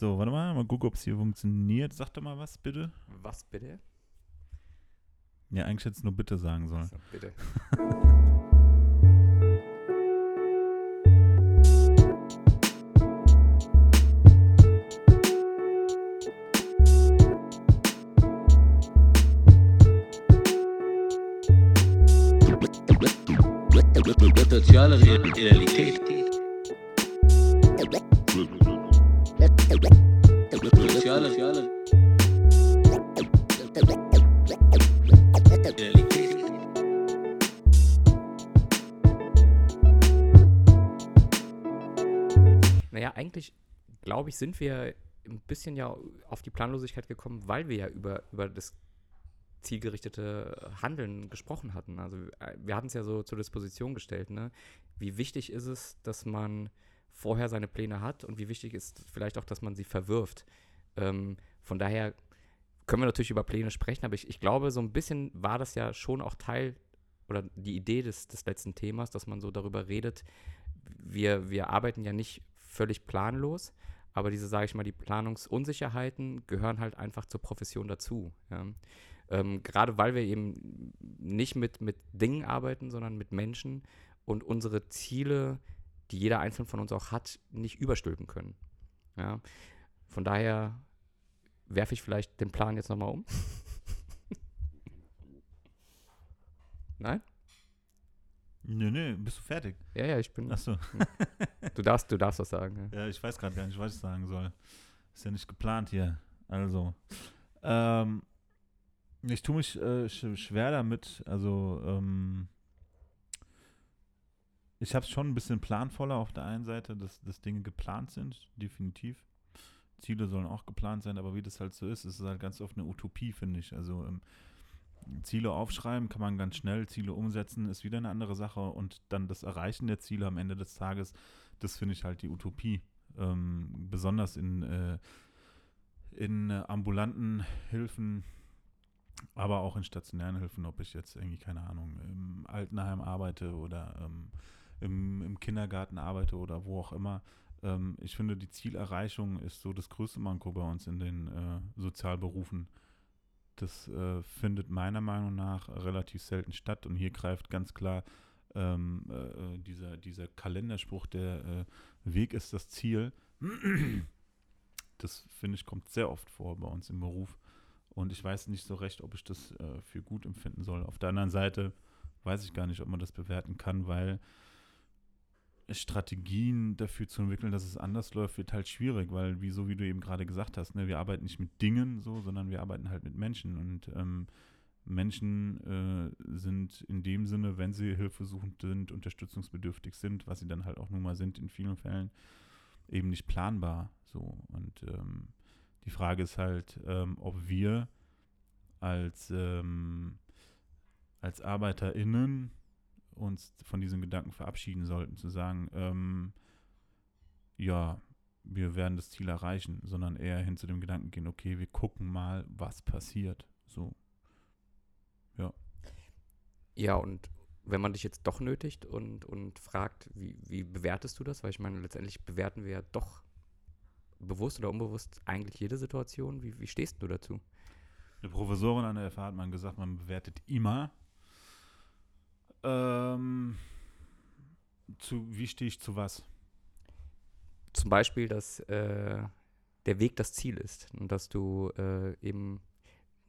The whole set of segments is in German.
So, warte mal, mal gucken, ob es hier funktioniert. Sag doch mal was, bitte. Was bitte? Ja, eigentlich hätte es nur bitte sagen sollen. So, bitte. Soziale Realität. Ich, sind wir ein bisschen ja auf die Planlosigkeit gekommen, weil wir ja über, über das zielgerichtete Handeln gesprochen hatten. Also äh, wir hatten es ja so zur Disposition gestellt, ne? Wie wichtig ist es, dass man vorher seine Pläne hat und wie wichtig ist vielleicht auch, dass man sie verwirft. Ähm, von daher können wir natürlich über Pläne sprechen, aber ich, ich glaube, so ein bisschen war das ja schon auch Teil oder die Idee des, des letzten Themas, dass man so darüber redet, wir, wir arbeiten ja nicht völlig planlos, aber diese, sage ich mal, die Planungsunsicherheiten gehören halt einfach zur Profession dazu. Ja. Ähm, gerade weil wir eben nicht mit, mit Dingen arbeiten, sondern mit Menschen und unsere Ziele, die jeder einzelne von uns auch hat, nicht überstülpen können. Ja. Von daher werfe ich vielleicht den Plan jetzt nochmal um. Nein? Nö, nö, bist du fertig? Ja, ja, ich bin. Achso. Du darfst, du darfst was sagen. Ja. Ja, ich weiß gerade gar nicht, was ich sagen soll. Ist ja nicht geplant hier. Also. Ähm, ich tue mich äh, sch schwer damit. Also, ähm, ich habe es schon ein bisschen planvoller auf der einen Seite, dass, dass Dinge geplant sind, definitiv. Ziele sollen auch geplant sein, aber wie das halt so ist, ist es halt ganz oft eine Utopie, finde ich. Also ähm, Ziele aufschreiben kann man ganz schnell, Ziele umsetzen ist wieder eine andere Sache und dann das Erreichen der Ziele am Ende des Tages, das finde ich halt die Utopie. Ähm, besonders in, äh, in äh, ambulanten Hilfen, aber auch in stationären Hilfen, ob ich jetzt irgendwie, keine Ahnung, im Altenheim arbeite oder ähm, im, im Kindergarten arbeite oder wo auch immer. Ähm, ich finde, die Zielerreichung ist so das größte Manko bei uns in den äh, Sozialberufen. Das äh, findet meiner Meinung nach relativ selten statt und hier greift ganz klar ähm, äh, dieser, dieser Kalenderspruch, der äh, Weg ist das Ziel. Das finde ich kommt sehr oft vor bei uns im Beruf und ich weiß nicht so recht, ob ich das äh, für gut empfinden soll. Auf der anderen Seite weiß ich gar nicht, ob man das bewerten kann, weil Strategien dafür zu entwickeln, dass es anders läuft, wird halt schwierig, weil, wie so wie du eben gerade gesagt hast, ne, wir arbeiten nicht mit Dingen so, sondern wir arbeiten halt mit Menschen. Und ähm, Menschen äh, sind in dem Sinne, wenn sie hilfesuchend sind, unterstützungsbedürftig sind, was sie dann halt auch nun mal sind in vielen Fällen, eben nicht planbar. So. Und ähm, die Frage ist halt, ähm, ob wir als, ähm, als ArbeiterInnen uns von diesem Gedanken verabschieden sollten, zu sagen, ähm, ja, wir werden das Ziel erreichen, sondern eher hin zu dem Gedanken gehen, okay, wir gucken mal, was passiert. So. Ja. Ja, und wenn man dich jetzt doch nötigt und, und fragt, wie, wie bewertest du das? Weil ich meine, letztendlich bewerten wir ja doch bewusst oder unbewusst eigentlich jede Situation. Wie, wie stehst du dazu? Eine Professorin an der FH hat man gesagt, man bewertet immer. Ähm, zu, wie stehe ich zu was? Zum Beispiel, dass äh, der Weg das Ziel ist und dass du äh, eben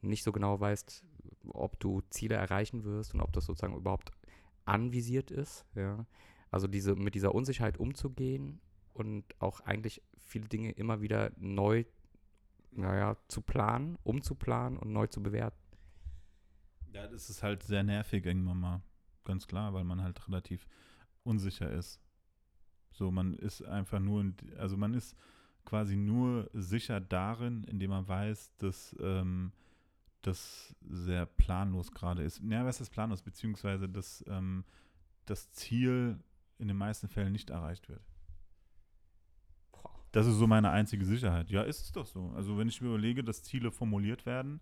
nicht so genau weißt, ob du Ziele erreichen wirst und ob das sozusagen überhaupt anvisiert ist. Ja? Also diese, mit dieser Unsicherheit umzugehen und auch eigentlich viele Dinge immer wieder neu naja, zu planen, umzuplanen und neu zu bewerten. Ja, das ist halt sehr nervig irgendwann mal. Ganz klar, weil man halt relativ unsicher ist. So, man ist einfach nur, also man ist quasi nur sicher darin, indem man weiß, dass ähm, das sehr planlos gerade ist. Ja, was ist planlos? Beziehungsweise, dass ähm, das Ziel in den meisten Fällen nicht erreicht wird. Das ist so meine einzige Sicherheit. Ja, ist es doch so. Also wenn ich mir überlege, dass Ziele formuliert werden,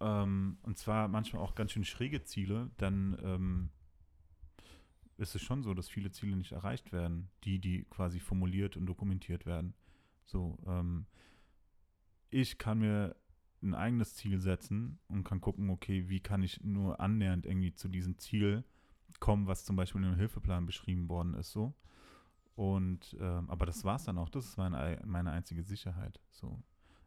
ähm, und zwar manchmal auch ganz schön schräge Ziele, dann ähm, ist es schon so, dass viele Ziele nicht erreicht werden, die, die quasi formuliert und dokumentiert werden. So, ähm, ich kann mir ein eigenes Ziel setzen und kann gucken, okay, wie kann ich nur annähernd irgendwie zu diesem Ziel kommen, was zum Beispiel in dem Hilfeplan beschrieben worden ist, so. Und, ähm, aber das war es dann auch. Das ist meine, ei- meine einzige Sicherheit. So.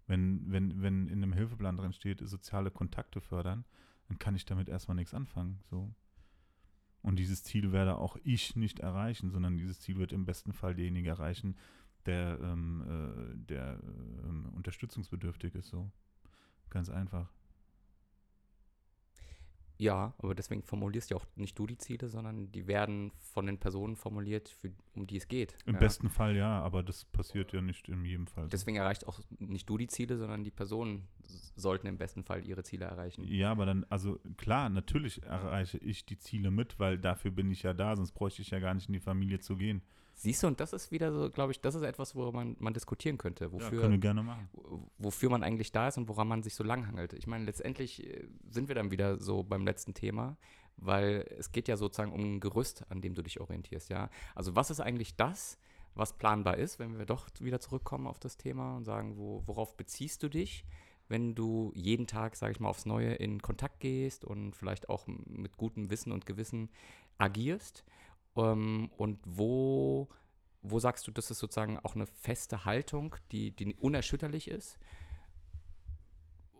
Wenn, wenn, wenn in einem Hilfeplan drin steht, soziale Kontakte fördern, dann kann ich damit erstmal nichts anfangen. So. Und dieses Ziel werde auch ich nicht erreichen, sondern dieses Ziel wird im besten Fall derjenige erreichen, der, ähm, äh, der ähm, unterstützungsbedürftig ist. So. Ganz einfach. Ja, aber deswegen formulierst ja auch nicht du die Ziele, sondern die werden von den Personen formuliert, für, um die es geht. Im ja. besten Fall ja, aber das passiert ja nicht in jedem Fall. Deswegen erreicht auch nicht du die Ziele, sondern die Personen sollten im besten Fall ihre Ziele erreichen. Ja, aber dann, also klar, natürlich erreiche ich die Ziele mit, weil dafür bin ich ja da, sonst bräuchte ich ja gar nicht in die Familie zu gehen. Siehst du, und das ist wieder so, glaube ich, das ist etwas, worüber man, man diskutieren könnte, Ja, wofür, können wir gerne machen. w- wofür man eigentlich da ist und woran man sich so langhangelt. Ich meine, letztendlich äh, sind wir dann wieder so beim letzten Thema, weil es geht ja sozusagen um ein Gerüst, an dem du dich orientierst, ja. Also was ist eigentlich das, was planbar ist, wenn wir doch wieder zurückkommen auf das Thema und sagen, wo, worauf beziehst du dich, wenn du jeden Tag, sage ich mal, aufs Neue in Kontakt gehst und vielleicht auch mit gutem Wissen und Gewissen agierst? Ähm, und wo, wo sagst du, das ist sozusagen auch eine feste Haltung, die, die unerschütterlich ist?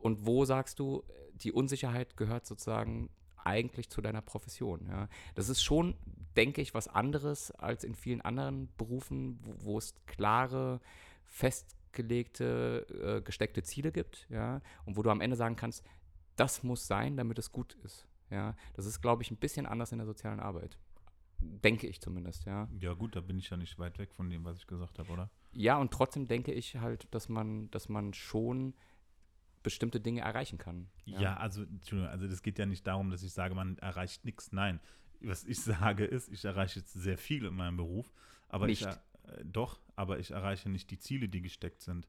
Und wo sagst du, die Unsicherheit gehört sozusagen eigentlich zu deiner Profession? Ja? Das ist schon, denke ich, was anderes als in vielen anderen Berufen, wo, wo es klare, festgelegte, äh, gesteckte Ziele gibt, ja, und wo du am Ende sagen kannst, das muss sein, damit es gut ist. Ja, das ist, glaube ich, ein bisschen anders in der sozialen Arbeit. Denke ich zumindest, ja. Ja gut, da bin ich ja nicht weit weg von dem, was ich gesagt habe, oder? Ja, und trotzdem denke ich halt, dass man, dass man schon bestimmte Dinge erreichen kann. Ja, also, Entschuldigung, also das geht ja nicht darum, dass ich sage, man erreicht nichts. Nein, was ich sage ist, ich erreiche jetzt sehr viel in meinem Beruf, aber Nicht. ich äh, doch, aber ich erreiche nicht die Ziele, die gesteckt sind.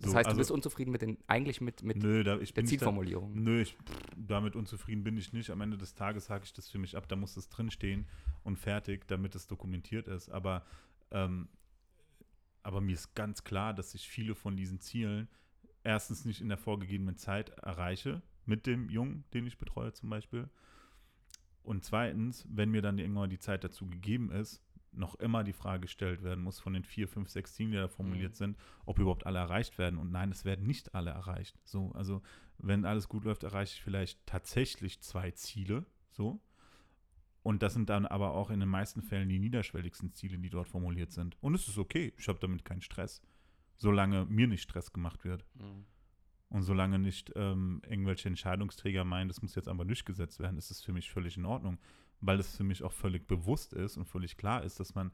Das So, heißt, also, du bist unzufrieden mit den, eigentlich mit, mit nö, da, ich der nicht da, Zielformulierung. Nö, ich, pff, damit unzufrieden bin ich nicht. Am Ende des Tages hake ich das für mich ab. Da muss es drinstehen und fertig, damit es dokumentiert ist. Aber, ähm, aber mir ist ganz klar, dass ich viele von diesen Zielen erstens nicht in der vorgegebenen Zeit erreiche, mit dem Jungen, den ich betreue zum Beispiel. Und zweitens, wenn mir dann irgendwann die Zeit dazu gegeben ist, noch immer die Frage gestellt werden muss von den vier, fünf, sechs Zielen, die da formuliert Mhm. sind, ob überhaupt alle erreicht werden. Und nein, es werden nicht alle erreicht. So, also wenn alles gut läuft, erreiche ich vielleicht tatsächlich zwei Ziele. So. Und das sind dann aber auch in den meisten Fällen die niederschwelligsten Ziele, die dort formuliert sind. Und es ist okay. Ich habe damit keinen Stress. Solange mir nicht Stress gemacht wird. Mhm. Und solange nicht ähm, irgendwelche Entscheidungsträger meinen, das muss jetzt aber durchgesetzt werden, ist es für mich völlig in Ordnung. Weil es für mich auch völlig bewusst ist und völlig klar ist, dass man,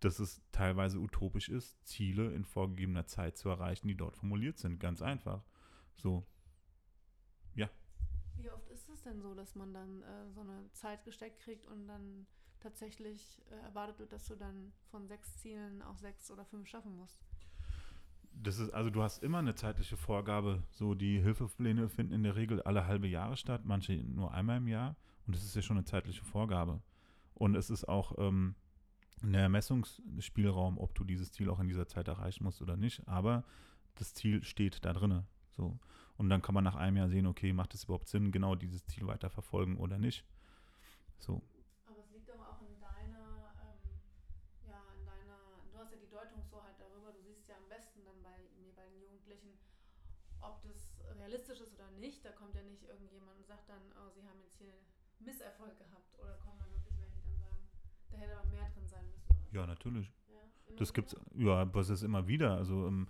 dass es teilweise utopisch ist, Ziele in vorgegebener Zeit zu erreichen, die dort formuliert sind. Ganz einfach. So. Wie oft ist es denn so, dass man dann äh, so eine Zeit gesteckt kriegt und dann tatsächlich äh, erwartet wird, dass du dann von sechs Zielen auch sechs oder fünf schaffen musst? Das ist, also du hast immer eine zeitliche Vorgabe. So, die Hilfepläne finden in der Regel alle halbe Jahre statt, manche nur einmal im Jahr. Und das ist ja schon eine zeitliche Vorgabe. Und es ist auch ähm, ein Ermessungsspielraum, ob du dieses Ziel auch in dieser Zeit erreichen musst oder nicht. Aber das Ziel steht da drinne. So. Und dann kann man nach einem Jahr sehen, okay, macht es überhaupt Sinn, genau dieses Ziel weiter verfolgen oder nicht. So. Aber es liegt doch auch in deiner, ähm, ja, in deiner, du hast ja die Deutungshoheit darüber, du siehst ja am besten dann bei mir, bei den Jugendlichen, ob das realistisch ist oder nicht. Da kommt ja nicht irgendjemand und sagt dann, oh, sie haben jetzt hier Misserfolg gehabt. Oder kommen dann wirklich welche, die dann sagen, da hätte aber mehr drin sein müssen. Oder? Ja, natürlich. Ja, Das gibt's, ja, was ist immer wieder. Also ähm,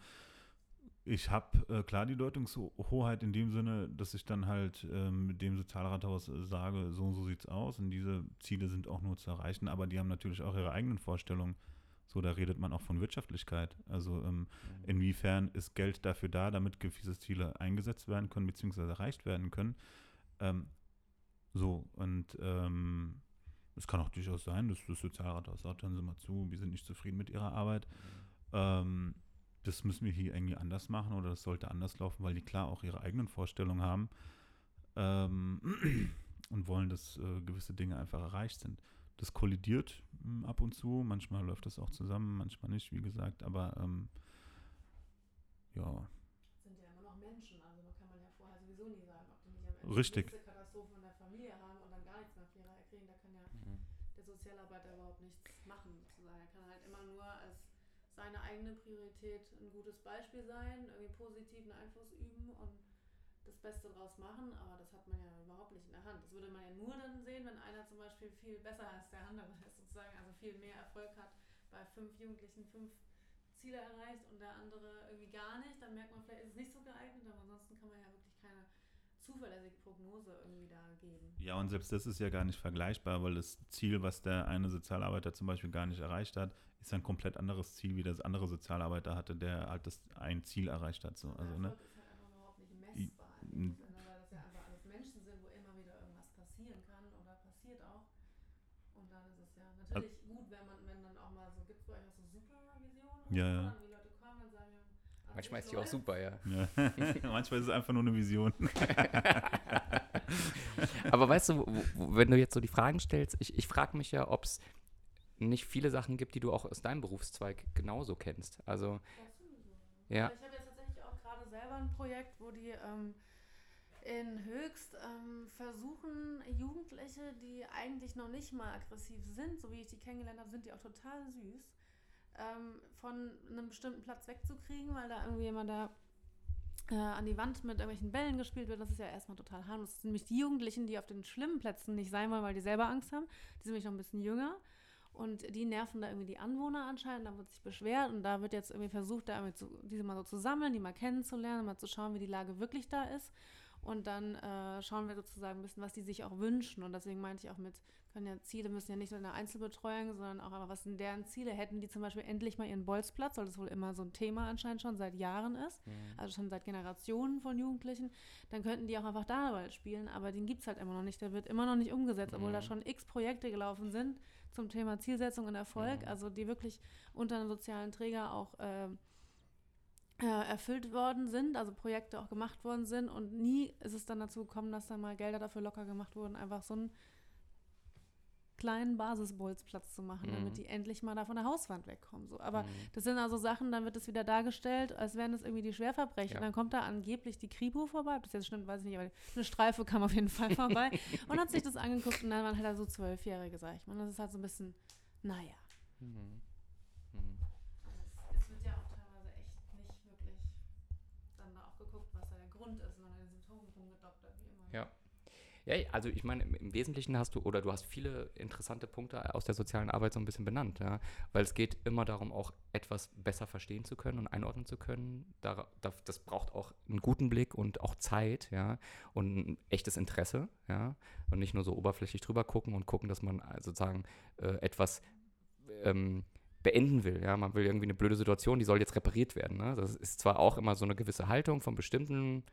ich habe äh, klar die Deutungshoheit in dem Sinne, dass ich dann halt ähm, mit dem Sozialrathaus äh, sage, so und so sieht's aus und diese Ziele sind auch nur zu erreichen, aber die haben natürlich auch ihre eigenen Vorstellungen. So, da redet man auch von Wirtschaftlichkeit. Also ähm, inwiefern ist Geld dafür da, damit gewisse Ziele eingesetzt werden können, beziehungsweise erreicht werden können. Ähm, so, und ähm, es kann auch durchaus sein, dass das Sozialrathaus sagt, hören Sie mal zu, wir sind nicht zufrieden mit Ihrer Arbeit. Ähm, das müssen wir hier irgendwie anders machen oder das sollte anders laufen, weil die klar auch ihre eigenen Vorstellungen haben ähm, und wollen, dass äh, gewisse Dinge einfach erreicht sind. Das kollidiert mh, ab und zu, manchmal läuft das auch zusammen, manchmal nicht, wie gesagt, aber ähm, ja, sind ja immer noch Menschen. Also man kann man ja vorher sowieso nie sagen, ob die nicht am Ende Richtig. die nächste Katastrophe in der Familie haben und dann gar nichts mehr auf die Reihe kriegen. Da kann ja Mhm. der Sozialarbeiter überhaupt nichts machen, sozusagen. Er kann nur als seine eigene Priorität ein gutes Beispiel sein, irgendwie positiven Einfluss üben und das Beste draus machen, aber das hat man ja überhaupt nicht in der Hand. Das würde man ja nur dann sehen, wenn einer zum Beispiel viel besser als der andere ist, sozusagen, also viel mehr Erfolg hat, bei fünf Jugendlichen fünf Ziele erreicht und der andere irgendwie gar nicht, dann merkt man, vielleicht ist es nicht so geeignet, aber ansonsten kann man ja wirklich keine zuverlässige Prognose irgendwie da geben. Ja, und selbst das ist ja gar nicht vergleichbar, weil das Ziel, was der eine Sozialarbeiter zum Beispiel gar nicht erreicht hat, ist ein komplett anderes Ziel, wie das andere Sozialarbeiter hatte, der halt das ein Ziel erreicht hat. So. Also, ne? Ist halt einfach überhaupt nicht messbar, weil das ja einfach alles Menschen sind, wo immer wieder irgendwas passieren kann oder passiert auch. Und dann ist es ja natürlich gut, wenn man, wenn dann auch mal so, gibt es bei euch auch so Supervisionen? Ja, ja. Dann die Leute kommen und sagen, ja, an Manchmal ist die auch super, ja. Ja. Manchmal ist es einfach nur eine Vision. Aber weißt du, wenn du jetzt so die Fragen stellst, ich, ich frage mich ja, ob es nicht viele Sachen gibt, die du auch aus deinem Berufszweig genauso kennst. Also. Ja. Also Ich habe jetzt tatsächlich auch gerade selber ein Projekt, wo die ähm, in Höchst ähm, versuchen, Jugendliche, die eigentlich noch nicht mal aggressiv sind, so wie ich die kennengelernt habe, sind die auch total süß, ähm, von einem bestimmten Platz wegzukriegen, weil da irgendwie jemand da äh, an die Wand mit irgendwelchen Bällen gespielt wird. Das ist ja erstmal total harmlos. Das sind nämlich die Jugendlichen, die auf den schlimmen Plätzen nicht sein wollen, weil die selber Angst haben. Die sind nämlich noch ein bisschen jünger. Und die nerven da irgendwie die Anwohner anscheinend, da wird sich beschwert und da wird jetzt irgendwie versucht, da irgendwie zu, diese mal so zu sammeln, die mal kennenzulernen, mal zu schauen, wie die Lage wirklich da ist. Und dann äh, schauen wir sozusagen ein bisschen, was die sich auch wünschen. Und deswegen meinte ich auch mit, können ja Ziele müssen ja nicht nur in der Einzelbetreuung, sondern auch einfach, was sind deren Ziele? Hätten die zum Beispiel endlich mal ihren Bolzplatz, weil das wohl immer so ein Thema anscheinend schon seit Jahren ist, also schon seit Generationen von Jugendlichen, dann könnten die auch einfach da bald spielen, aber den gibt es halt immer noch nicht. Der wird immer noch nicht umgesetzt, obwohl da Mhm. schon x Projekte gelaufen sind zum Thema Zielsetzung und Erfolg, Mhm. also die wirklich unter einem sozialen Träger auch äh, erfüllt worden sind, also Projekte auch gemacht worden sind und nie ist es dann dazu gekommen, dass dann mal Gelder dafür locker gemacht wurden, einfach so einen kleinen Basisbolzplatz zu machen, Mhm. damit die endlich mal da von der Hauswand wegkommen. So. Aber Mhm. das sind also Sachen, dann wird es wieder dargestellt, als wären es irgendwie die Schwerverbrechen. Ja. Und dann kommt da angeblich die Kripo vorbei, ob das jetzt stimmt, weiß ich nicht, aber eine Streife kam auf jeden Fall vorbei und hat sich das angeguckt und dann waren halt da so Zwölfjährige, sag ich mal. Und das ist halt so ein bisschen, naja. Mhm. Also es, es wird ja auch teilweise echt nicht wirklich dann da auch geguckt, was da der Grund ist, sondern an den Symptomen rumgedoktert, wie immer. Ja. Ja, also ich meine, im- Wesentlichen hast du, oder du hast viele interessante Punkte aus der sozialen Arbeit so ein bisschen benannt, ja. Weil es geht immer darum, auch etwas besser verstehen zu können und einordnen zu können. Da, das braucht auch einen guten Blick und auch Zeit, ja, und ein echtes Interesse, ja. Und nicht nur so oberflächlich drüber gucken und gucken, dass man äh, sozusagen äh, etwas ähm, beenden will. Ja, man will irgendwie eine blöde Situation, die soll jetzt repariert werden. Ne? Das ist zwar auch immer so eine gewisse Haltung von bestimmten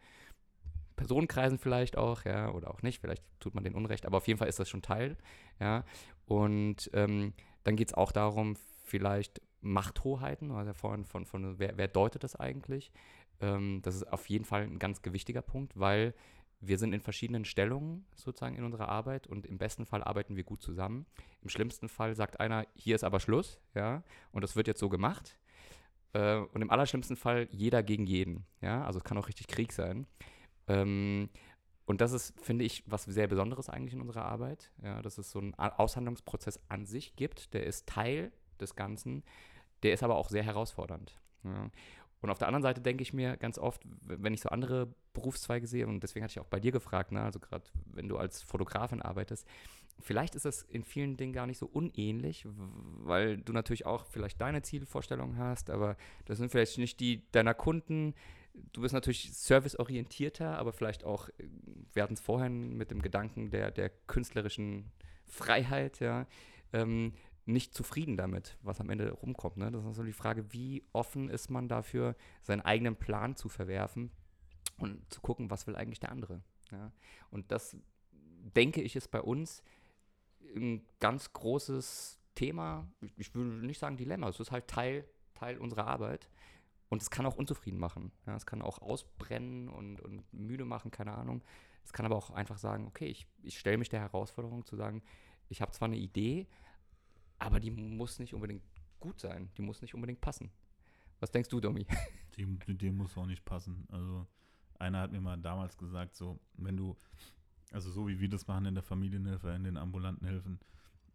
Personenkreisen vielleicht auch, ja, oder auch nicht, vielleicht tut man den Unrecht, aber auf jeden Fall ist das schon Teil, ja. Und ähm, dann geht es auch darum, vielleicht Machthoheiten, also vorhin von, von wer, wer deutet das eigentlich? Ähm, das ist auf jeden Fall ein ganz gewichtiger Punkt, weil wir sind in verschiedenen Stellungen sozusagen in unserer Arbeit und im besten Fall arbeiten wir gut zusammen. Im schlimmsten Fall sagt einer, hier ist aber Schluss, ja, und das wird jetzt so gemacht. Äh, und im allerschlimmsten Fall jeder gegen jeden, ja, also es kann auch richtig Krieg sein. Ähm, und das ist, finde ich, was sehr Besonderes eigentlich in unserer Arbeit, ja, dass es so einen Aushandlungsprozess an sich gibt, der ist Teil des Ganzen, der ist aber auch sehr herausfordernd. Ja. Und auf der anderen Seite denke ich mir ganz oft, wenn ich so andere Berufszweige sehe, und deswegen hatte ich auch bei dir gefragt, ne, also gerade wenn du als Fotografin arbeitest, vielleicht ist das in vielen Dingen gar nicht so unähnlich, weil du natürlich auch vielleicht deine Zielvorstellungen hast, aber das sind vielleicht nicht die deiner Kunden. Du bist natürlich serviceorientierter, aber vielleicht auch, äh, wir hatten es vorhin mit dem Gedanken der, der künstlerischen Freiheit, ja, ähm, nicht zufrieden damit, was am Ende rumkommt. Ne? Das ist so die Frage, wie offen ist man dafür, seinen eigenen Plan zu verwerfen und zu gucken, was will eigentlich der andere. Ja? Und das, denke ich, ist bei uns ein ganz großes Thema. Ich- will nicht sagen Dilemma, es ist halt Teil, Teil unserer Arbeit. Und es kann auch unzufrieden machen. Ja, es kann auch ausbrennen und, und müde machen, keine Ahnung. Es kann aber auch einfach sagen, okay, ich, ich stelle mich der Herausforderung zu sagen, ich habe zwar eine Idee, aber die muss nicht unbedingt gut sein. Die muss nicht unbedingt passen. Was denkst du, Domi? Die, dem muss auch nicht passen. Also einer hat mir mal damals gesagt, so, wenn du, also so wie wir das machen in der Familienhilfe, in den ambulanten Hilfen,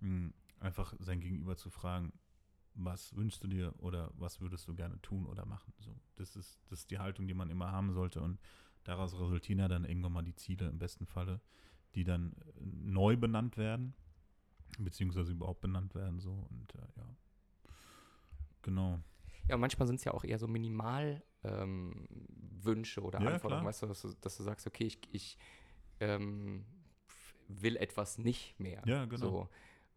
mh, einfach sein Gegenüber zu fragen, was wünschst du dir oder was würdest du gerne tun oder machen? So, das ist, das ist die Haltung, die man immer haben sollte und daraus resultieren ja dann irgendwann mal die Ziele im besten Falle, die dann äh, neu benannt werden, beziehungsweise überhaupt benannt werden, so und äh, ja. Genau. Ja, und manchmal sind es ja auch eher so Minimalwünsche ähm, oder Ja, Anforderungen, weißt du dass, du, dass du sagst, okay, ich, ich ähm, will etwas nicht mehr. Ja, genau. So,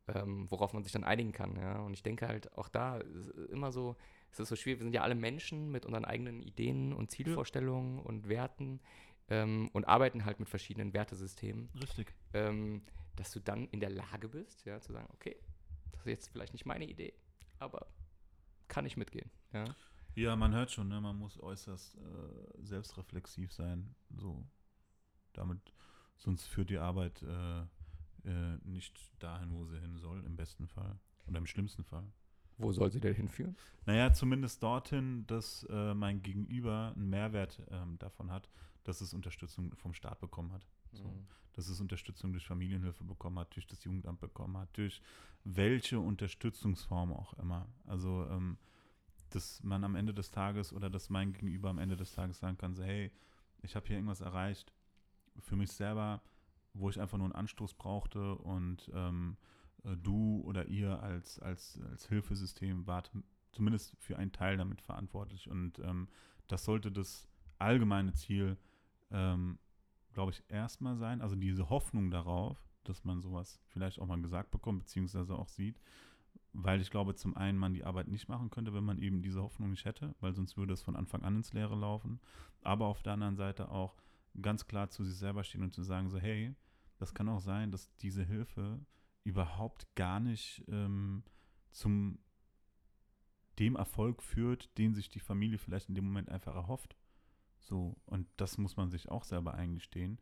ähm, worauf man sich dann einigen kann. Ja? Und ich denke halt auch da ist immer so, es ist so schwierig, wir sind ja alle Menschen mit unseren eigenen Ideen und Zielvorstellungen und Werten ähm, und arbeiten halt mit verschiedenen Wertesystemen Richtig. ähm, dass du dann in der Lage bist, ja, zu sagen, okay, das ist jetzt vielleicht nicht meine Idee, aber kann ich mitgehen. Ja? Ja, man hört schon, ne? man muss äußerst äh, selbstreflexiv sein. So, damit, sonst führt die Arbeit äh, äh, nicht dahin, wo sie hin soll, im besten Fall. Oder im schlimmsten Fall. Wo soll sie denn hinführen? Naja, zumindest dorthin, dass äh, mein Gegenüber einen Mehrwert ähm, davon hat, dass es Unterstützung vom Staat bekommen hat. So. Mhm. Dass es Unterstützung durch Familienhilfe bekommen hat, durch das Jugendamt bekommen hat, durch welche Unterstützungsform auch immer. Also, ähm, dass man am Ende des Tages oder dass mein Gegenüber am Ende des Tages sagen kann, so, hey, ich habe hier irgendwas erreicht für mich selber, wo ich einfach nur einen Anstoß brauchte und ähm, äh, du oder ihr als, als, als Hilfesystem wart zumindest für einen Teil damit verantwortlich. Und ähm, das sollte das allgemeine Ziel, ähm, glaube ich, erstmal sein. Also diese Hoffnung darauf, dass man sowas vielleicht auch mal gesagt bekommt, beziehungsweise auch sieht. Weil ich glaube, zum einen man die Arbeit nicht machen könnte, wenn man eben diese Hoffnung nicht hätte, weil sonst würde es von Anfang an ins Leere laufen. Aber auf der anderen Seite auch ganz klar zu sich selber stehen und zu sagen, so, hey, das kann auch sein, dass diese Hilfe überhaupt gar nicht ähm, zum dem Erfolg führt, den sich die Familie vielleicht in dem Moment einfach erhofft. So, und das muss man sich auch selber eingestehen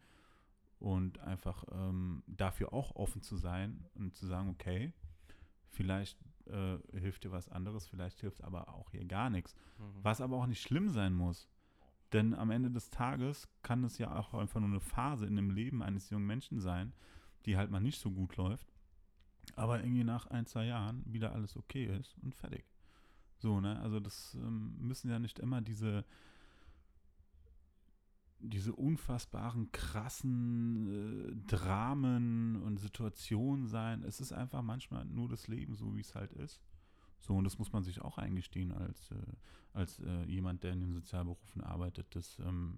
und einfach ähm, dafür auch offen zu sein und zu sagen, okay, vielleicht äh, hilft dir was anderes, vielleicht hilft aber auch hier gar nichts. Mhm. Was aber auch nicht schlimm sein muss. Denn am Ende des Tages kann es ja auch einfach nur eine Phase in dem Leben eines jungen Menschen sein, die halt mal nicht so gut läuft, aber irgendwie nach ein, zwei Jahren wieder alles okay ist und fertig. So, ne? Also das ähm, müssen ja nicht immer diese diese unfassbaren, krassen äh, Dramen und Situationen sein. Es ist einfach manchmal nur das Leben, so wie es halt ist. So, und das muss man sich auch eingestehen als, äh, als äh, jemand, der in den Sozialberufen arbeitet, dass ähm,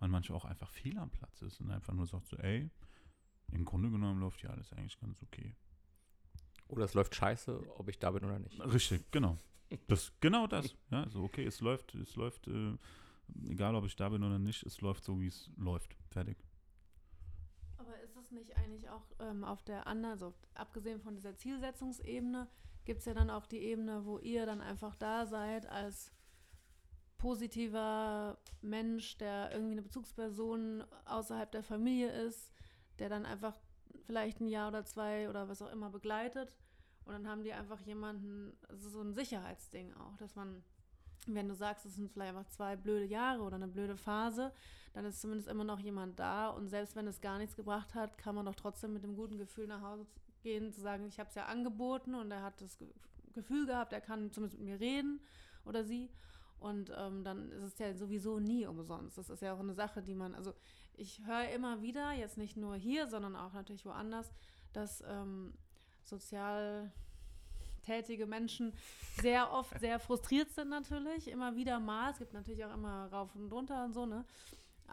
man manchmal auch einfach fehl am Platz ist und einfach nur sagt so, ey, im Grunde genommen läuft hier alles eigentlich ganz okay. Oder es läuft scheiße, ob ich da bin oder nicht. Richtig, genau. Das, genau das. Ja, so, okay, es läuft, es läuft, äh, egal ob ich da bin oder nicht, es läuft so, wie es läuft. Fertig. Aber ist es nicht eigentlich auch ähm, auf der anderen, also abgesehen von dieser Zielsetzungsebene, gibt es ja dann auch die Ebene, wo ihr dann einfach da seid als positiver Mensch, der irgendwie eine Bezugsperson außerhalb der Familie ist, der dann einfach vielleicht ein Jahr oder zwei oder was auch immer begleitet. Und dann haben die einfach jemanden, es ist so ein Sicherheitsding auch, dass man, wenn du sagst, es sind vielleicht einfach zwei blöde Jahre oder eine blöde Phase, dann ist zumindest immer noch jemand da und selbst wenn es gar nichts gebracht hat, kann man doch trotzdem mit dem guten Gefühl nach Hause gehen, zu sagen, ich habe es ja angeboten und er hat das Ge- Gefühl gehabt, er kann zumindest mit mir reden oder sie und ähm, dann ist es ja sowieso nie umsonst. Das ist ja auch eine Sache, die man, also ich höre immer wieder, jetzt nicht nur hier, sondern auch natürlich woanders, dass ähm, sozial tätige Menschen sehr oft sehr frustriert sind natürlich, immer wieder mal. Es gibt natürlich auch immer rauf und runter und so, ne?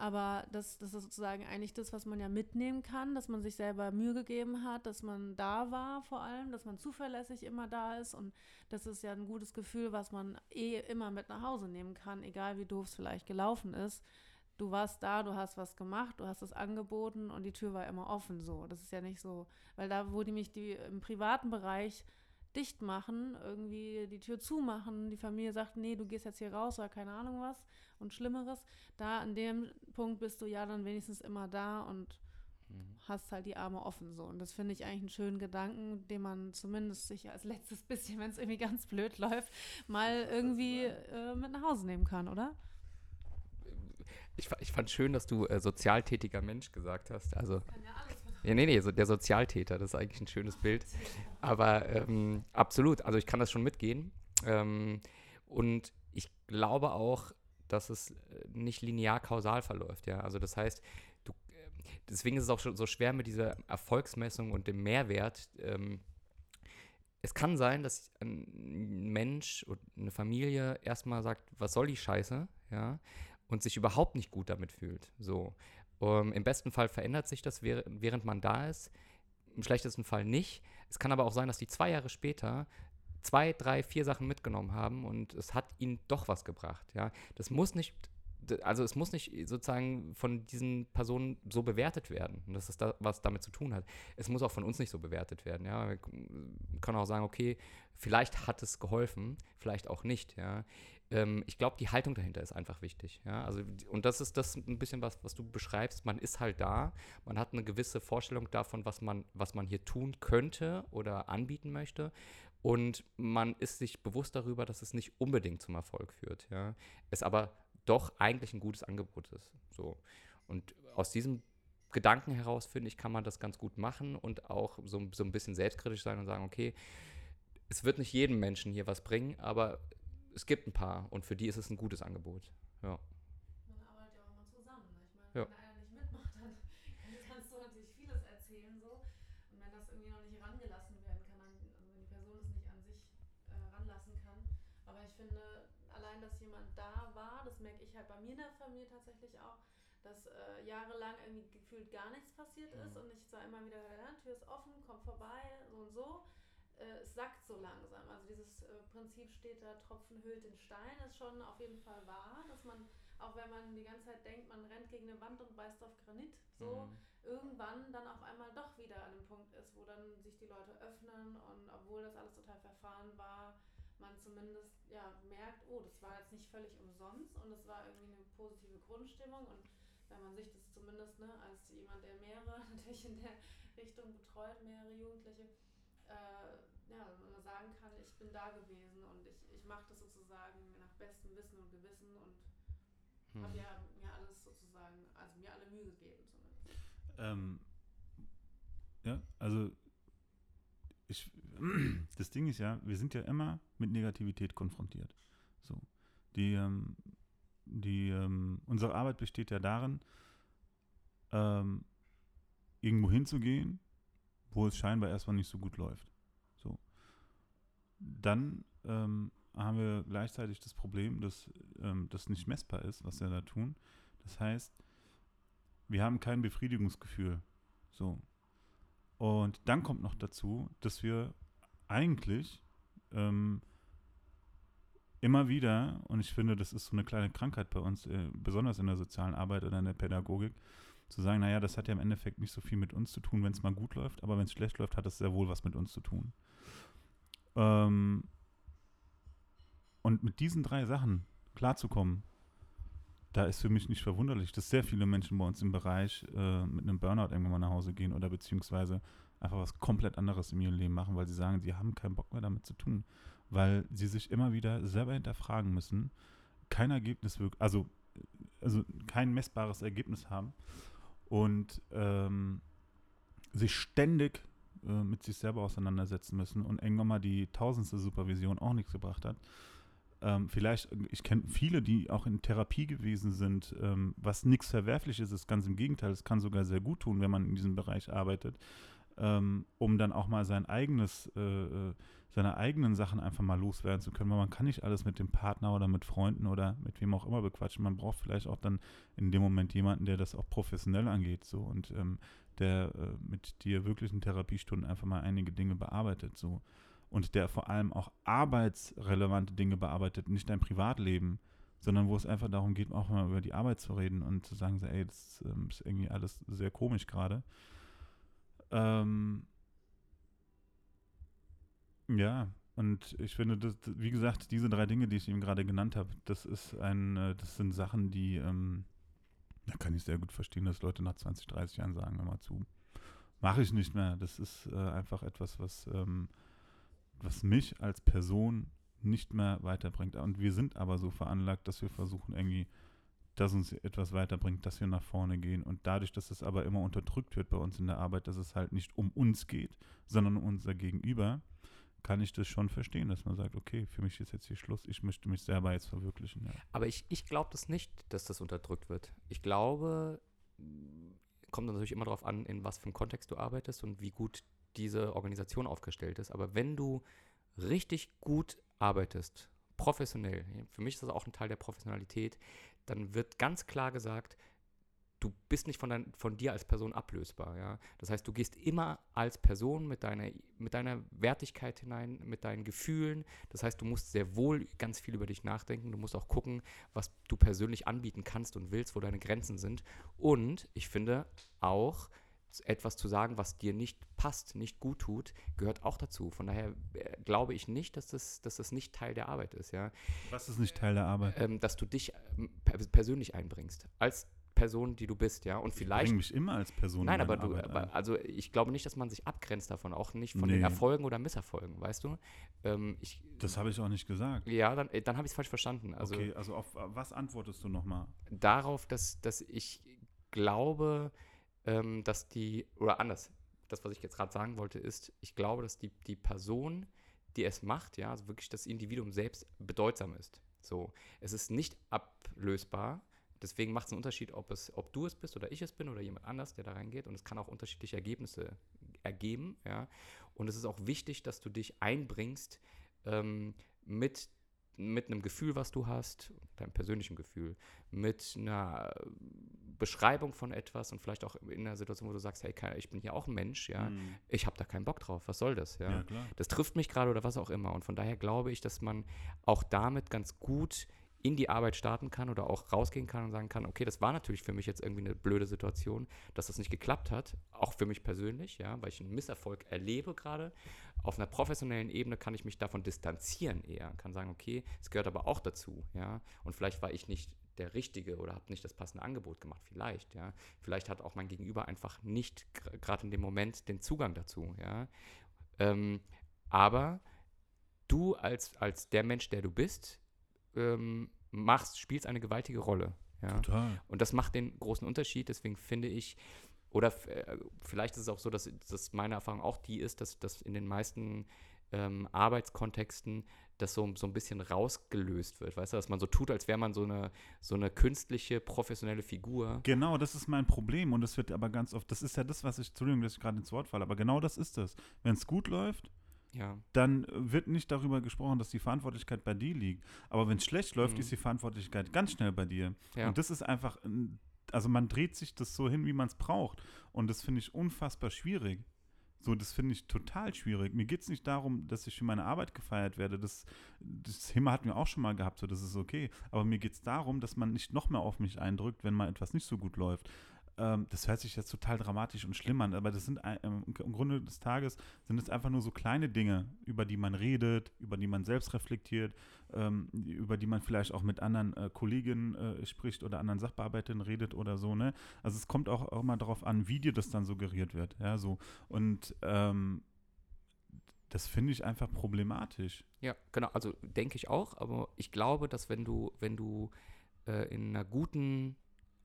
Aber das, das ist sozusagen eigentlich das, was man ja mitnehmen kann, dass man sich selber Mühe gegeben hat, dass man da war vor allem, dass man zuverlässig immer da ist und das ist ja ein gutes Gefühl, was man eh immer mit nach Hause nehmen kann, egal wie doof es vielleicht gelaufen ist. Du warst da, du hast was gemacht, du hast es angeboten und die Tür war immer offen so. Das ist ja nicht so, weil da, wo die mich die im privaten Bereich dicht machen, irgendwie die Tür zumachen, die Familie sagt, nee, du gehst jetzt hier raus oder keine Ahnung was und Schlimmeres, da an dem Punkt bist du ja dann wenigstens immer da und Mhm. hast halt die Arme offen so. Und das finde ich eigentlich einen schönen Gedanken, den man zumindest sich als letztes bisschen, wenn es irgendwie ganz blöd läuft, mal irgendwie äh, mit nach Hause nehmen kann, oder? Ich, ich fand schön, dass du äh, sozialtätiger Mensch gesagt hast. Also, Kann ja alles ja, nee, nee, so der Sozialtäter, das ist eigentlich ein schönes Bild. Aber ähm, absolut, also ich kann das schon mitgehen. Ähm, und ich glaube auch, dass es äh, nicht linear kausal verläuft, ja. Also das heißt, du, äh, deswegen ist es auch schon so schwer mit dieser Erfolgsmessung und dem Mehrwert. Ähm, es kann sein, dass ein Mensch und eine Familie erstmal sagt, was soll die Scheiße, ja, und sich überhaupt nicht gut damit fühlt. So. Ähm, Im besten Fall verändert sich das, währ- während man da ist. Im schlechtesten Fall nicht. Es kann aber auch sein, dass die zwei Jahre später zwei, drei, vier Sachen mitgenommen haben und es hat ihnen doch was gebracht. Ja, das muss nicht, also es muss nicht sozusagen von diesen Personen so bewertet werden. Und das ist was damit zu tun hat. Es muss auch von uns nicht so bewertet werden. Ja, wir können auch sagen, okay, vielleicht hat es geholfen, vielleicht auch nicht. Ja, ähm, ich glaube, die Haltung dahinter ist einfach wichtig. Ja, also und das ist das ein bisschen was, was du beschreibst. Man ist halt da, man hat eine gewisse Vorstellung davon, was man, was man hier tun könnte oder anbieten möchte. Und man ist sich bewusst darüber, dass es nicht unbedingt zum Erfolg führt. Ja? Es aber doch eigentlich ein gutes Angebot ist. So. Und aus diesem Gedanken heraus, finde ich, kann man das ganz gut machen und auch so, so ein bisschen selbstkritisch sein und sagen, okay, es wird nicht jedem Menschen hier was bringen, aber es gibt ein paar und für die ist es ein gutes Angebot. Ja. Man arbeitet ja auch mal zusammen. Ne? Ich meine, Ja. wenn einer nicht mitmacht, dann kannst du natürlich vieles erzählen so. Und wenn das irgendwie noch nicht rangelassen werden kann, dann, also wenn die Person es nicht an sich äh, ranlassen kann. Aber ich finde, allein, dass jemand da war, das merke ich halt bei mir in der Familie tatsächlich auch, dass äh, jahrelang irgendwie gefühlt gar nichts passiert ist und ich zwar immer wieder, ja, Tür ist offen, komm vorbei, so und so. Äh, es sackt so langsam. Also dieses äh, Prinzip steht da, Tropfen hüllt den Stein, ist schon auf jeden Fall wahr, dass man, auch wenn man die ganze Zeit denkt, man rennt gegen eine Wand und beißt auf Granit, so Mhm. irgendwann dann auf einmal doch wieder an dem Punkt ist, wo dann sich die Leute öffnen und obwohl das alles total verfahren war, man zumindest ja merkt, oh, das war jetzt nicht völlig umsonst und es war irgendwie eine positive Grundstimmung und wenn man sich das zumindest ne, als jemand, der mehrere natürlich in der Richtung betreut, mehrere Jugendliche, äh, ja, wenn man sagen kann, ich bin da gewesen und ich, ich mache das sozusagen nach bestem Wissen und Gewissen und Mhm. habe ja mir alles sozusagen, also mir alle Mühe gegeben zumindest. Ähm, ja, also das Ding ist ja, wir sind ja immer mit Negativität konfrontiert. So, die, ähm, die, ähm, unsere Arbeit besteht ja darin, ähm, irgendwo hinzugehen, wo es scheinbar erstmal nicht so gut läuft. So, dann ähm, haben wir gleichzeitig das Problem, dass das nicht messbar ist, was wir da tun. Das heißt, wir haben kein Befriedigungsgefühl. So. Und dann kommt noch dazu, dass wir eigentlich ähm, immer wieder, und ich finde, das ist so eine kleine Krankheit bei uns, äh, besonders in der sozialen Arbeit oder in der Pädagogik, zu sagen, naja, das hat ja im Endeffekt nicht so viel mit uns zu tun, wenn es mal gut läuft, aber wenn es schlecht läuft, hat es sehr wohl was mit uns zu tun. Ähm, und mit diesen drei Sachen klarzukommen, da ist für mich nicht verwunderlich, dass sehr viele Menschen bei uns im Bereich äh, mit einem Burnout irgendwann mal nach Hause gehen oder beziehungsweise einfach was komplett anderes in ihrem Leben machen, weil sie sagen, sie haben keinen Bock mehr damit zu tun, weil sie sich immer wieder selber hinterfragen müssen, kein Ergebnis wirklich, also, also kein messbares Ergebnis haben. Und ähm, sich ständig äh, mit sich selber auseinandersetzen müssen und irgendwann mal die tausendste Supervision auch nichts gebracht hat. Ähm, vielleicht, ich kenne viele, die auch in Therapie gewesen sind, ähm, was nichts Verwerfliches ist, ganz im Gegenteil, es kann sogar sehr gut tun, wenn man in diesem Bereich arbeitet, ähm, um dann auch mal sein eigenes, äh, äh, seine eigenen Sachen einfach mal loswerden zu können, weil man kann nicht alles mit dem Partner oder mit Freunden oder mit wem auch immer bequatschen. Man braucht vielleicht auch dann in dem Moment jemanden, der das auch professionell angeht, so und ähm, der äh, mit dir wirklich in Therapiestunden einfach mal einige Dinge bearbeitet, so und der vor allem auch arbeitsrelevante Dinge bearbeitet, nicht dein Privatleben, sondern wo es einfach darum geht, auch mal über die Arbeit zu reden und zu sagen, ey, das ähm, ist irgendwie alles sehr komisch gerade. Ähm, ja, und ich finde, das, wie gesagt, diese drei Dinge, die ich ihm gerade genannt habe, das ist ein, äh, das sind Sachen, die, ähm, Da kann ich sehr gut verstehen, dass Leute nach 20, 30 Jahren sagen, mal zu, mache ich nicht mehr. Das ist äh, einfach etwas, was, ähm, was mich als Person nicht mehr weiterbringt. Und wir sind aber so veranlagt, dass wir versuchen irgendwie, dass uns etwas weiterbringt, dass wir nach vorne gehen. Und dadurch, dass es aber immer unterdrückt wird bei uns in der Arbeit, dass es halt nicht um uns geht, sondern um unser Gegenüber, kann ich das schon verstehen, dass man sagt, okay, für mich ist jetzt hier Schluss, ich möchte mich selber jetzt verwirklichen. Ja. Aber ich, ich glaube das nicht, dass das unterdrückt wird. Ich glaube, kommt natürlich immer darauf an, in was für einem Kontext du arbeitest und wie gut diese Organisation aufgestellt ist. Aber wenn du richtig gut arbeitest, professionell, für mich ist das auch ein Teil der Professionalität, dann wird ganz klar gesagt, du bist nicht von, dein, von dir als Person ablösbar. Ja? Das heißt, du gehst immer als Person mit deiner, mit deiner Wertigkeit hinein, mit deinen Gefühlen. Das heißt, du musst sehr wohl ganz viel über dich nachdenken. Du musst auch gucken, was du persönlich anbieten kannst und willst, wo deine Grenzen sind. Und ich finde auch, etwas zu sagen, was dir nicht passt, nicht gut tut, gehört auch dazu. Von daher äh, glaube ich nicht, dass das, dass das nicht Teil der Arbeit ist, ja. Was ist nicht Teil der Arbeit? Ähm, dass du dich ähm, per persönlich einbringst. Als Person, die du bist, ja. Und Ich vielleicht. bringe mich immer als Person Nein, in aber du, aber, also ich glaube nicht, dass man sich abgrenzt davon, auch nicht von den Nee. Erfolgen oder Misserfolgen, weißt du? Ähm, ich, Das habe ich auch nicht gesagt. ja, dann, äh, dann habe ich es falsch verstanden. Also okay, also auf was antwortest du nochmal? darauf, dass, dass ich glaube, ähm, dass die, oder anders, das, was ich jetzt gerade sagen wollte, ist, ich glaube, dass die, die Person, die es macht, ja, also wirklich das Individuum selbst bedeutsam ist. So, es ist nicht ablösbar. Deswegen macht es einen Unterschied, ob, es, ob du es bist oder ich es bin oder jemand anders, der da reingeht. Und es kann auch unterschiedliche Ergebnisse ergeben. Ja? Und es ist auch wichtig, dass du dich einbringst ähm, mit, mit einem Gefühl, was du hast, deinem persönlichen Gefühl, mit einer Beschreibung von etwas und vielleicht auch in einer Situation, wo du sagst, hey, ich bin hier auch ein Mensch, ja, Hm. ich habe da keinen Bock drauf, was soll das, ja? Ja, das trifft mich gerade oder was auch immer. Und von daher glaube ich, dass man auch damit ganz gut in die Arbeit starten kann oder auch rausgehen kann und sagen kann, okay, das war natürlich für mich jetzt irgendwie eine blöde Situation, dass das nicht geklappt hat, auch für mich persönlich, ja, weil ich einen Misserfolg erlebe gerade. Auf einer professionellen Ebene kann ich mich davon distanzieren eher, kann sagen, okay, es gehört aber auch dazu, ja, und vielleicht war ich nicht der Richtige oder habe nicht das passende Angebot gemacht, vielleicht, ja. Vielleicht hat auch mein Gegenüber einfach nicht gerade in dem Moment den Zugang dazu, ja. Ähm, aber du als, als der Mensch, der du bist, ähm, machst, spielst eine gewaltige Rolle. Ja? Total. Und das macht den großen Unterschied. Deswegen finde ich, oder äh, vielleicht ist es auch so, dass, dass meine Erfahrung auch die ist, dass, dass in den meisten ähm, Arbeitskontexten das so, so ein bisschen rausgelöst wird. Weißt du, dass man so tut, als wäre man so eine, so eine künstliche, professionelle Figur. Genau, das ist mein Problem und das wird aber ganz oft, das ist ja das, was ich, Entschuldigung, dass ich gerade ins Wort falle, aber genau das ist es. Wenn es gut läuft, Ja. dann wird nicht darüber gesprochen, dass die Verantwortlichkeit bei dir liegt. Aber wenn es schlecht läuft, Mhm. ist die Verantwortlichkeit ganz schnell bei dir. ja. Und das ist einfach, ein- also man dreht sich das so hin, wie man es braucht. Und das finde ich unfassbar schwierig. So, das finde ich total schwierig. Mir geht es nicht darum, dass ich für meine Arbeit gefeiert werde. Das, das Thema hatten wir auch schon mal gehabt, so das ist okay. Aber mir geht es darum, dass man nicht noch mehr auf mich eindrückt, wenn mal etwas nicht so gut läuft. Ähm, das hört sich jetzt total dramatisch und schlimm an, aber das sind ähm, im Grunde des Tages sind es einfach nur so kleine Dinge, über die man redet, über die man selbst reflektiert, ähm, über die man vielleicht auch mit anderen äh, Kolleginnen äh, spricht oder anderen Sachbearbeiterinnen redet oder so, ne? Also es kommt auch, auch mal darauf an, wie dir das dann suggeriert wird, ja, so. Und ähm, das finde ich einfach problematisch. Ja, genau, also denke ich auch, aber ich glaube, dass wenn du, wenn du äh, in einer guten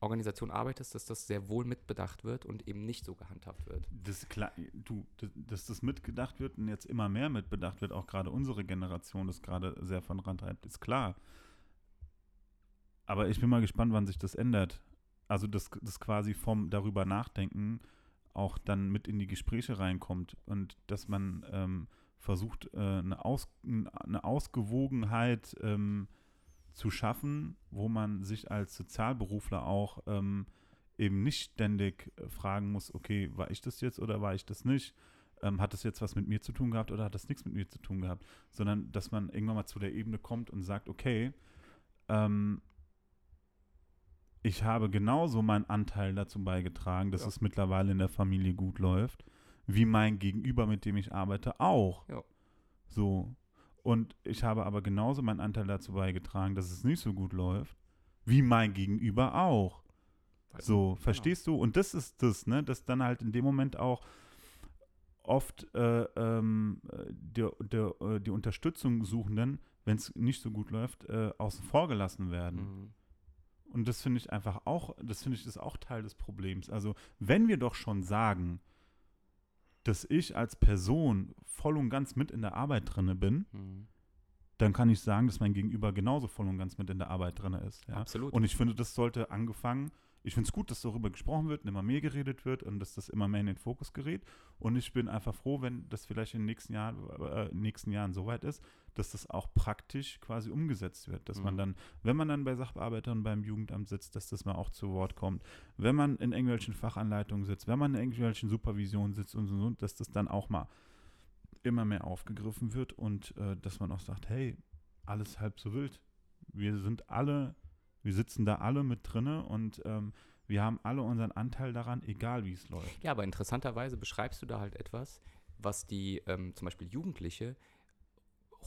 Organisation arbeitest, dass das sehr wohl mitbedacht wird und eben nicht so gehandhabt wird. Das, klar, du, das- dass das mitgedacht wird und jetzt immer mehr mitbedacht wird, auch gerade unsere Generation das gerade sehr vorantreibt, ist klar. Aber ich bin mal gespannt, wann sich das ändert. Also, dass das quasi vom darüber nachdenken auch dann mit in die Gespräche reinkommt und dass man ähm, versucht, äh, eine, Aus, eine Ausgewogenheit ähm, zu schaffen, wo man sich als Sozialberufler auch ähm, eben nicht ständig äh, fragen muss, okay, war ich das jetzt oder war ich das nicht? Ähm, hat das jetzt was mit mir zu tun gehabt oder hat das nichts mit mir zu tun gehabt? Sondern, dass man irgendwann mal zu der Ebene kommt und sagt, okay, ähm, ich habe genauso meinen Anteil dazu beigetragen, dass Ja. es mittlerweile in der Familie gut läuft, wie mein Gegenüber, mit dem ich arbeite, auch. Ja. So. Und ich habe aber genauso meinen Anteil dazu beigetragen, dass es nicht so gut läuft, wie mein Gegenüber auch. So, verstehst du? Und das ist das, ne, dass dann halt in dem Moment auch oft äh, ähm, äh, der, der, äh, die Unterstützung Suchenden, wenn es nicht so gut läuft, äh, außen vor gelassen werden. Mhm. Und das finde ich einfach auch, das finde ich ist auch Teil des Problems. Also, wenn wir doch schon sagen, dass ich als Person voll und ganz mit in der Arbeit drinne bin, Mhm. dann kann ich sagen, dass mein Gegenüber genauso voll und ganz mit in der Arbeit drinne ist. Ja? Absolut. Und ich finde, das sollte angefangen. Ich finde es gut, dass darüber gesprochen wird und immer mehr geredet wird und dass das immer mehr in den Fokus gerät. Und ich bin einfach froh, wenn das vielleicht in den nächsten Jahren, äh, nächsten Jahren so weit ist, dass das auch praktisch quasi umgesetzt wird. Dass man Mhm. dann, wenn man dann bei Sachbearbeitern beim Jugendamt sitzt, dass das mal auch zu Wort kommt. Wenn man in irgendwelchen Fachanleitungen sitzt, wenn man in irgendwelchen Supervisionen sitzt und so, und so, dass das dann auch mal immer mehr aufgegriffen wird und äh, dass man auch sagt, hey, alles halb so wild. Wir sind alle, wir sitzen da alle mit drinne und ähm, wir haben alle unseren Anteil daran, egal wie es läuft. Ja, aber interessanterweise beschreibst du da halt etwas, was die ähm, zum Beispiel Jugendliche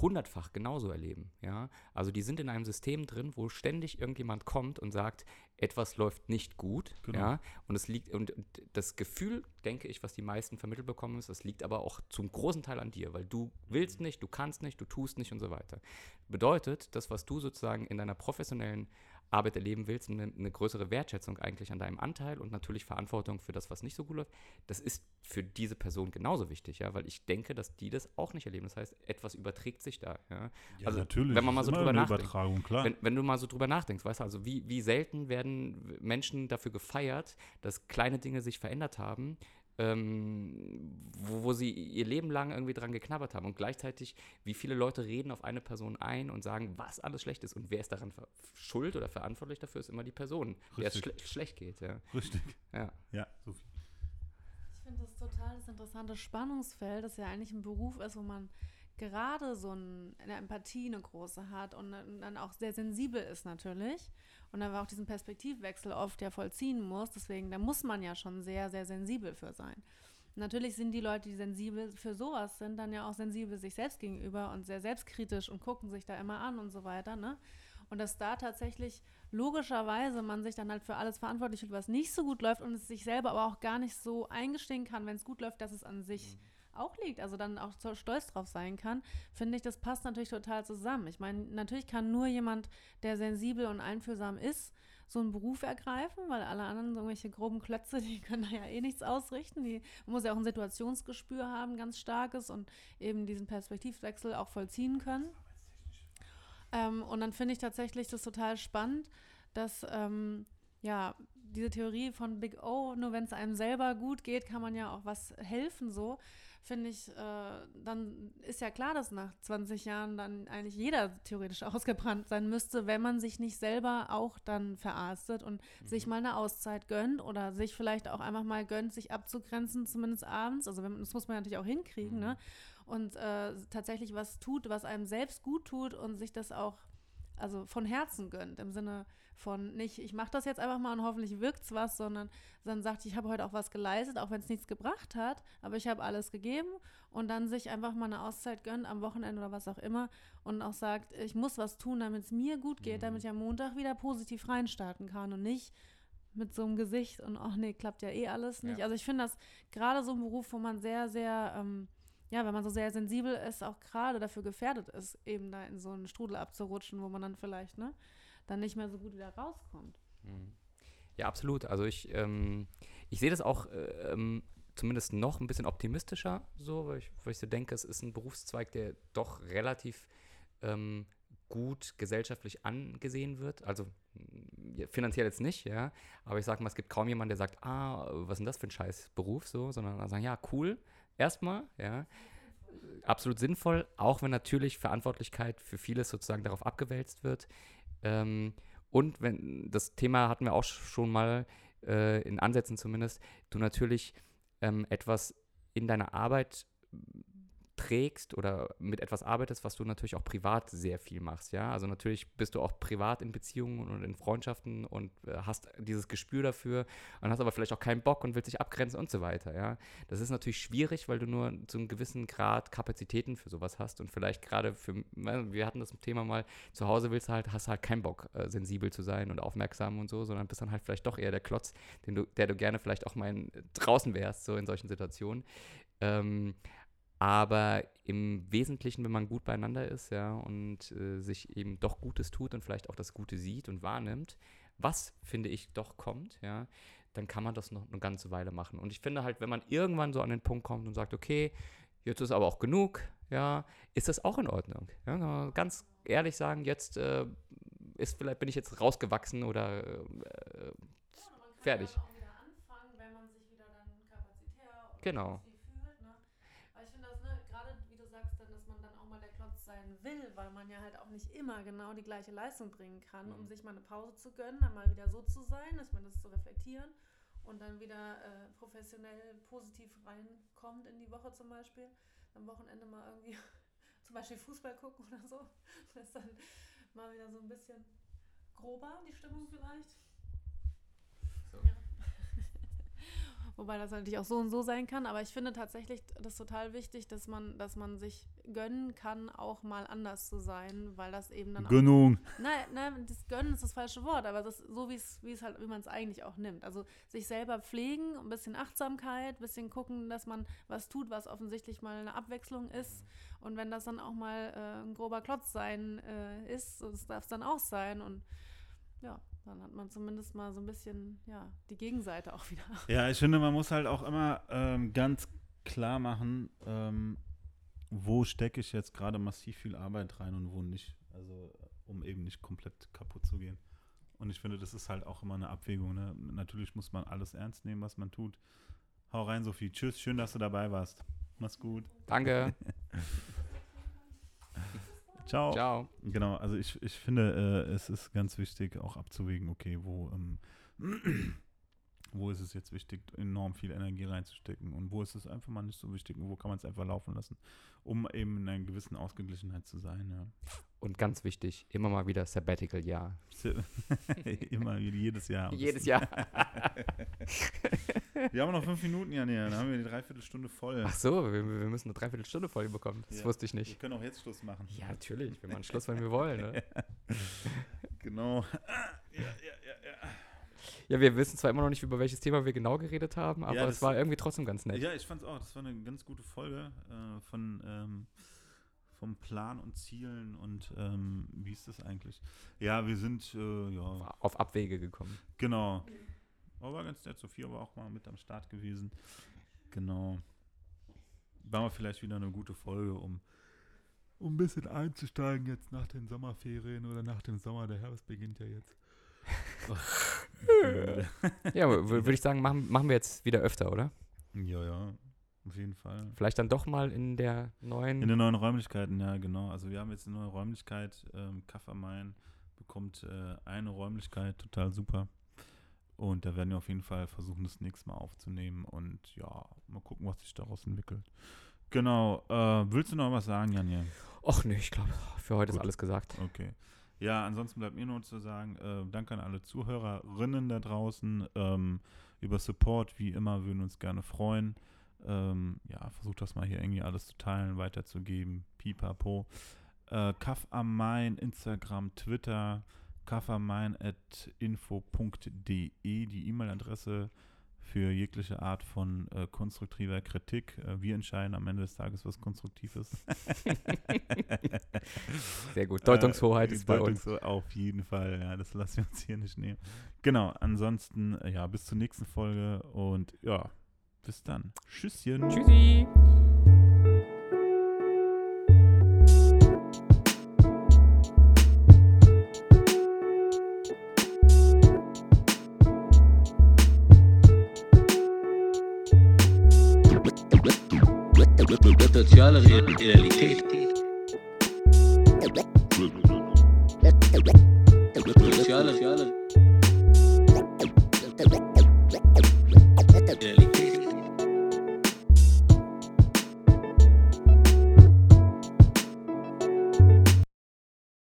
hundertfach genauso erleben. Ja? Also die sind in einem System drin, wo ständig irgendjemand kommt und sagt, etwas läuft nicht gut. Genau. Ja? Und es liegt, und das Gefühl, denke ich, was die meisten vermittelt bekommen ist, das liegt aber auch zum großen Teil an dir, weil du willst nicht, du kannst nicht, du tust nicht und so weiter. Bedeutet, das, was du sozusagen in deiner professionellen Arbeit erleben willst, eine, eine größere Wertschätzung eigentlich an deinem Anteil und natürlich Verantwortung für das, was nicht so gut läuft, das ist für diese Person genauso wichtig, ja, weil ich denke, dass die das auch nicht erleben. Das heißt, etwas überträgt sich da, ja. also, wenn man mal so drüber nachdenkt. Wenn, wenn du mal so drüber nachdenkst, weißt du, also wie, wie selten werden Menschen dafür gefeiert, dass kleine Dinge sich verändert haben, ähm, wo, wo sie ihr Leben lang irgendwie dran geknabbert haben. Und gleichzeitig, wie viele Leute reden auf eine Person ein und sagen, was alles schlecht ist. Und wer ist daran schuld oder verantwortlich dafür, ist immer die Person, der es Richtig. schle schlecht geht. Ja. Richtig. Ja. Ja, so viel. Ich finde das total das interessante Spannungsfeld, das ja eigentlich ein Beruf ist, wo man gerade so ein, eine Empathie eine große hat und dann auch sehr sensibel ist natürlich und dann auch diesen Perspektivwechsel oft ja vollziehen muss. Deswegen, da muss man ja schon sehr, sehr sensibel für sein. Natürlich sind die Leute, die sensibel für sowas sind, dann ja auch sensibel sich selbst gegenüber und sehr selbstkritisch und gucken sich da immer an und so weiter, ne? Und dass da tatsächlich logischerweise man sich dann halt für alles verantwortlich fühlt, was nicht so gut läuft und es sich selber aber auch gar nicht so eingestehen kann, wenn es gut läuft, dass es an sich auch liegt, also dann auch stolz drauf sein kann, finde ich, das passt natürlich total zusammen. Ich meine, natürlich kann nur jemand, der sensibel und einfühlsam ist, so einen Beruf ergreifen, weil alle anderen so irgendwelche groben Klötze, die können da ja eh nichts ausrichten. Die man muss ja auch ein Situationsgespür haben, ganz starkes und eben diesen Perspektivwechsel auch vollziehen können. Ähm, und dann finde ich tatsächlich das total spannend, dass ähm, ja diese Theorie von Big O, nur wenn es einem selber gut geht, kann man ja auch was helfen so. Finde ich, äh, dann ist ja klar, dass nach 20 Jahren dann eigentlich jeder theoretisch ausgebrannt sein müsste, wenn man sich nicht selber auch dann verarztet und sich mal eine Auszeit gönnt oder sich vielleicht auch einfach mal gönnt, sich abzugrenzen, zumindest abends. Also wenn, das muss man natürlich auch hinkriegen, ne? Und äh, tatsächlich was tut, was einem selbst gut tut und sich das auch also von Herzen gönnt, im Sinne von nicht, ich mache das jetzt einfach mal und hoffentlich wirkt's was, sondern dann sagt, ich habe heute auch was geleistet, auch wenn es nichts gebracht hat, aber ich habe alles gegeben und dann sich einfach mal eine Auszeit gönnt am Wochenende oder was auch immer und auch sagt, ich muss was tun, damit es mir gut geht, damit ich am Montag wieder positiv reinstarten kann und nicht mit so einem Gesicht und ach nee, klappt ja eh alles nicht. Ja. Also ich finde das gerade so ein Beruf, wo man sehr, sehr ähm, ja, wenn man so sehr sensibel ist, auch gerade dafür gefährdet ist, eben da in so einen Strudel abzurutschen, wo man dann vielleicht, ne, dann nicht mehr so gut wieder rauskommt. Mhm. Ja, absolut. Also ich, ähm, ich sehe das auch äh, ähm, zumindest noch ein bisschen optimistischer, so, weil ich, weil ich so denke, es ist ein Berufszweig, der doch relativ ähm, gut gesellschaftlich angesehen wird. Also finanziell jetzt nicht, ja, aber ich sage mal, es gibt kaum jemanden, der sagt, ah, was ist denn das für ein scheiß Beruf, so, sondern sagen, ja, cool, erstmal, ja, absolut sinnvoll, auch wenn natürlich Verantwortlichkeit für vieles sozusagen darauf abgewälzt wird. Ähm, und wenn das Thema hatten wir auch schon mal äh, in Ansätzen zumindest, du natürlich ähm, etwas in deiner Arbeit trägst oder mit etwas arbeitest, was du natürlich auch privat sehr viel machst, ja. Also natürlich bist du auch privat in Beziehungen und in Freundschaften und äh, hast dieses Gespür dafür und hast aber vielleicht auch keinen Bock und willst dich abgrenzen und so weiter, ja. Das ist natürlich schwierig, weil du nur zu einem gewissen Grad Kapazitäten für sowas hast und vielleicht gerade für, ne, wir hatten das Thema mal, zu Hause willst du halt, hast halt keinen Bock, äh, sensibel zu sein und aufmerksam und so, sondern bist dann halt vielleicht doch eher der Klotz, den du, der du gerne vielleicht auch mal in, draußen wärst, so in solchen Situationen. Ähm, aber im Wesentlichen, wenn man gut beieinander ist, ja, und äh, sich eben doch Gutes tut und vielleicht auch das Gute sieht und wahrnimmt, was, finde ich, doch kommt, ja, dann kann man das noch eine ganze Weile machen. Und ich finde halt, wenn man irgendwann so an den Punkt kommt und sagt, okay, jetzt ist aber auch genug, ja, ist das auch in Ordnung. Ja, ganz ehrlich sagen, jetzt äh, ist vielleicht bin ich jetzt rausgewachsen oder äh, Ja, man kann Fertig. dann auch wieder anfangen, wenn man sich wieder dann kapazitär und Genau. wie fühlt. Ne? Aber ich finde das, ne, gerade wie du sagst, dann, dass man dann auch mal der Klotz sein will, weil man ja halt auch nicht immer genau die gleiche Leistung bringen kann, um Mhm. sich mal eine Pause zu gönnen, dann mal wieder so zu sein, dass man das zu reflektieren und dann wieder äh, professionell positiv reinkommt in die Woche zum Beispiel. Am Wochenende mal irgendwie zum Beispiel Fußball gucken oder so. Das ist dann mal wieder so ein bisschen grober, die Stimmung vielleicht. So. Ja. Wobei das natürlich auch so und so sein kann, aber ich finde tatsächlich das total wichtig, dass man, dass man sich gönnen kann, auch mal anders zu sein, weil das eben dann auch Gönnung. Nein, nein, das Gönnen ist das falsche Wort, aber das ist so, wie es, wie es halt, wie man es eigentlich auch nimmt. Also sich selber pflegen, ein bisschen Achtsamkeit, ein bisschen gucken, dass man was tut, was offensichtlich mal eine Abwechslung ist. Und wenn das dann auch mal äh, ein grober Klotz sein äh, ist, das darf es dann auch sein. Und ja, dann hat man zumindest mal so ein bisschen, ja, die Gegenseite auch wieder. Ja, ich finde, man muss halt auch immer ähm, ganz klar machen, ähm, wo stecke ich jetzt gerade massiv viel Arbeit rein und wo nicht. Also, äh, um eben nicht komplett kaputt zu gehen. Und ich finde, das ist halt auch immer eine Abwägung. Ne? Natürlich muss man alles ernst nehmen, was man tut. Hau rein, Sophie. Tschüss, schön, dass du dabei warst. Mach's gut. Danke. Ciao. Ciao. Genau, also ich, ich finde, äh, es ist ganz wichtig, auch abzuwägen, okay, wo, ähm, wo ist es jetzt wichtig, enorm viel Energie reinzustecken und wo ist es einfach mal nicht so wichtig und wo kann man es einfach laufen lassen, um eben in einer gewissen Ausgeglichenheit zu sein, ja. Und ganz wichtig, immer mal wieder Sabbatical-Jahr. Immer wie jedes Jahr. Jedes Jahr. Wir haben noch fünf Minuten, Janja, dann haben wir die Dreiviertelstunde voll. Ach so, wir, wir müssen eine Dreiviertelstunde voll bekommen. Das Ja. wusste ich Wir nicht. können auch jetzt Schluss machen. Ja, natürlich. Wir machen Schluss, wenn wir wollen. Ne? Genau. Ja, ja, ja, ja. Ja, wir wissen zwar immer noch nicht, über welches Thema wir genau geredet haben, aber Ja, es war irgendwie trotzdem ganz nett. Ja, ich fand's auch. Das war eine ganz gute Folge äh, von ähm, vom Plan und Zielen und ähm, wie ist das eigentlich? Ja, wir sind äh, ja Auf Abwege gekommen. genau. Aber war ganz nett. Sophia war auch mal mit am Start gewesen. Genau. War mal vielleicht wieder eine gute Folge, um um ein bisschen einzusteigen jetzt nach den Sommerferien oder nach dem Sommer. Der Herbst beginnt ja jetzt. Ja, würde ich sagen, machen, machen wir jetzt wieder öfter, oder? ja, ja, auf jeden Fall. Vielleicht dann doch mal in der neuen. In den neuen Räumlichkeiten, ja, genau. Also wir haben jetzt eine neue Räumlichkeit. Ähm, Kaff am Main bekommt äh, eine Räumlichkeit, total super. Und da werden wir auf jeden Fall versuchen, das nächste Mal aufzunehmen und ja, mal gucken, was sich daraus entwickelt. Genau. Äh, willst du noch was sagen, Janja? Och nee, ich glaube, für heute ist Gut. alles gesagt. Okay. Ja, ansonsten bleibt mir nur zu sagen, äh, danke an alle Zuhörerinnen da draußen. Ähm, über Support, wie immer, würden uns gerne freuen. Ähm, ja, versucht das mal hier irgendwie alles zu teilen, weiterzugeben. Pipapo. Äh, Kaff am Main, Instagram, Twitter, kaffamain.info.de, die E-Mail-Adresse für jegliche Art von äh, konstruktiver Kritik. Äh, wir entscheiden am Ende des Tages, was konstruktiv ist. Sehr gut. Deutungshoheit Äh, ist bei uns. Auf jeden Fall, ja, das lassen wir uns hier nicht nehmen. Genau, ansonsten, äh, ja, bis zur nächsten Folge und ja, bis dann. Tschüsschen. Tschüssi.